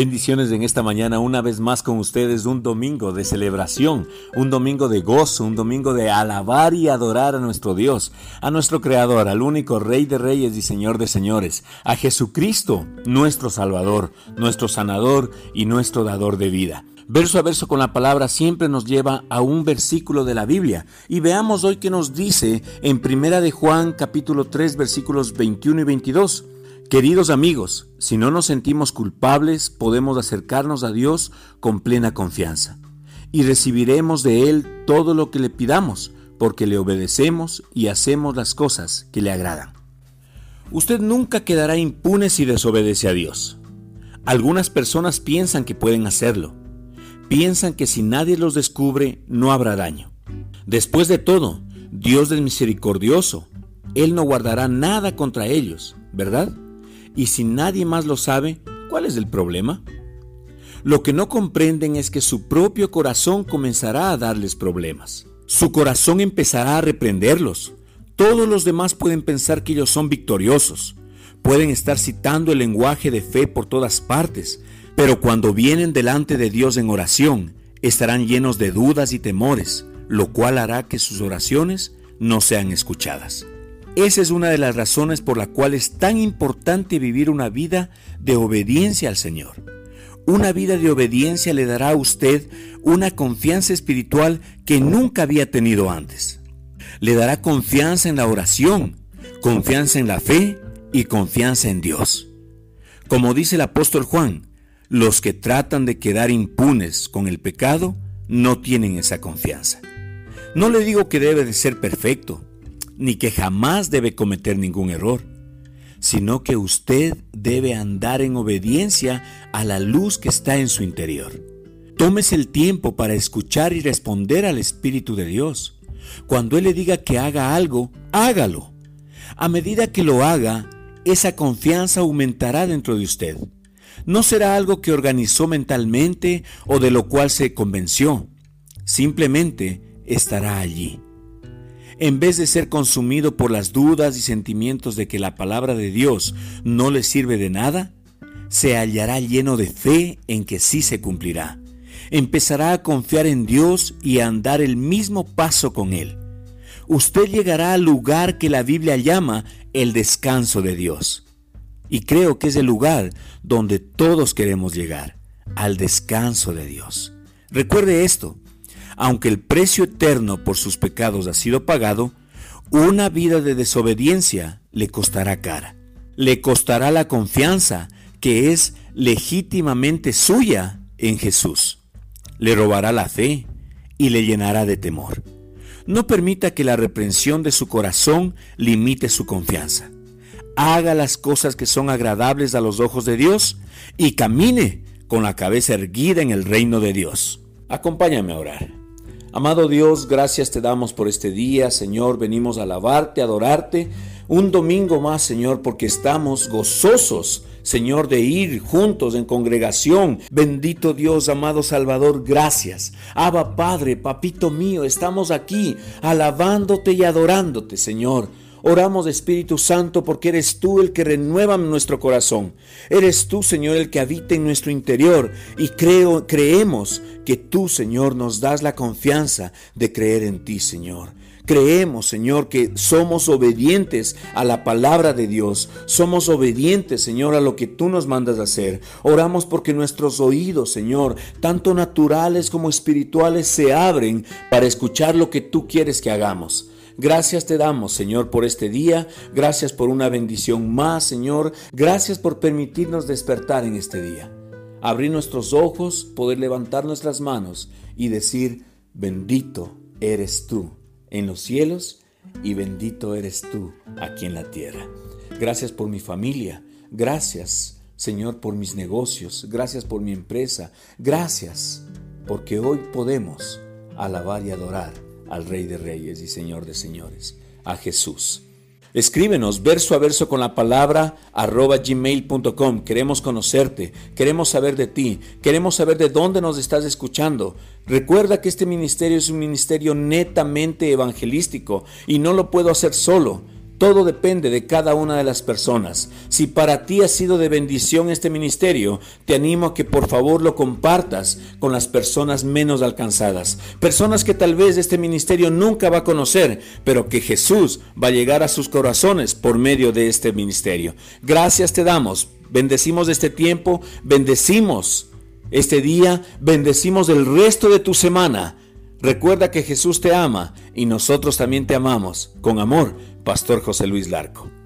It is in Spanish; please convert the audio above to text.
Bendiciones en esta mañana una vez más con ustedes, un domingo de celebración, un domingo de gozo, un domingo de alabar y adorar a nuestro Dios, a nuestro Creador, al único Rey de Reyes y Señor de Señores, a Jesucristo, nuestro Salvador, nuestro Sanador y nuestro Dador de vida. Verso a verso con la palabra siempre nos lleva a un versículo de la Biblia y veamos hoy qué nos dice en Primera de Juan capítulo 3 versículos 21 y 22. Queridos amigos, si no nos sentimos culpables, podemos acercarnos a Dios con plena confianza y recibiremos de Él todo lo que le pidamos, porque le obedecemos y hacemos las cosas que le agradan. Usted nunca quedará impune si desobedece a Dios. Algunas personas piensan que pueden hacerlo. Piensan que si nadie los descubre no habrá daño. Después de todo, Dios es misericordioso. Él no guardará nada contra ellos, ¿verdad? Y si nadie más lo sabe, ¿cuál es el problema? Lo que no comprenden es que su propio corazón comenzará a darles problemas. Su corazón empezará a reprenderlos. Todos los demás pueden pensar que ellos son victoriosos. Pueden estar citando el lenguaje de fe por todas partes, pero cuando vienen delante de Dios en oración, estarán llenos de dudas y temores, lo cual hará que sus oraciones no sean escuchadas. Esa es una de las razones por la cual es tan importante vivir una vida de obediencia al Señor. Una vida de obediencia le dará a usted una confianza espiritual que nunca había tenido antes. Le dará confianza en la oración, confianza en la fe y confianza en Dios. Como dice el apóstol Juan, los que tratan de quedar impunes con el pecado no tienen esa confianza. No le digo que debe de ser perfecto, ni que jamás debe cometer ningún error, sino que usted debe andar en obediencia a la luz que está en su interior. Tómese el tiempo para escuchar y responder al Espíritu de Dios. Cuando Él le diga que haga algo, hágalo. A medida que lo haga, esa confianza aumentará dentro de usted. No será algo que organizó mentalmente o de lo cual se convenció. Simplemente estará allí en vez de ser consumido por las dudas y sentimientos de que la palabra de Dios no le sirve de nada, se hallará lleno de fe en que sí se cumplirá. Empezará a confiar en Dios y a andar el mismo paso con Él. Usted llegará al lugar que la Biblia llama el descanso de Dios. Y creo que es el lugar donde todos queremos llegar, al descanso de Dios. Recuerde esto, aunque el precio eterno por sus pecados ha sido pagado, una vida de desobediencia le costará cara. Le costará la confianza que es legítimamente suya en Jesús. Le robará la fe y le llenará de temor. No permita que la reprensión de su corazón limite su confianza. Haga las cosas que son agradables a los ojos de Dios y camine con la cabeza erguida en el reino de Dios. Acompáñame a orar. Amado Dios, gracias te damos por este día, Señor. Venimos a alabarte, a adorarte. Un domingo más, Señor, porque estamos gozosos, Señor, de ir juntos en congregación. Bendito Dios, amado Salvador, gracias. Abba Padre, papito mío, estamos aquí alabándote y adorándote, Señor. Oramos, Espíritu Santo, porque eres tú el que renueva nuestro corazón. Eres tú, Señor, el que habita en nuestro interior. Y creo, creemos que tú, Señor, nos das la confianza de creer en ti, Señor. Creemos, Señor, que somos obedientes a la palabra de Dios. Somos obedientes, Señor, a lo que tú nos mandas hacer. Oramos porque nuestros oídos, Señor, tanto naturales como espirituales, se abren para escuchar lo que tú quieres que hagamos. Gracias te damos, Señor, por este día. Gracias por una bendición más, Señor. Gracias por permitirnos despertar en este día. Abrir nuestros ojos, poder levantar nuestras manos y decir, bendito eres tú en los cielos y bendito eres tú aquí en la tierra. Gracias por mi familia. Gracias, Señor, por mis negocios. Gracias por mi empresa. Gracias porque hoy podemos alabar y adorar al Rey de Reyes y Señor de Señores, a Jesús. Escríbenos verso a verso con la palabra arroba gmail.com. Queremos conocerte, queremos saber de ti, queremos saber de dónde nos estás escuchando. Recuerda que este ministerio es un ministerio netamente evangelístico y no lo puedo hacer solo. Todo depende de cada una de las personas. Si para ti ha sido de bendición este ministerio, te animo a que por favor lo compartas con las personas menos alcanzadas. Personas que tal vez este ministerio nunca va a conocer, pero que Jesús va a llegar a sus corazones por medio de este ministerio. Gracias te damos. Bendecimos este tiempo, bendecimos este día, bendecimos el resto de tu semana. Recuerda que Jesús te ama y nosotros también te amamos. Con amor, Pastor José Luis Larco.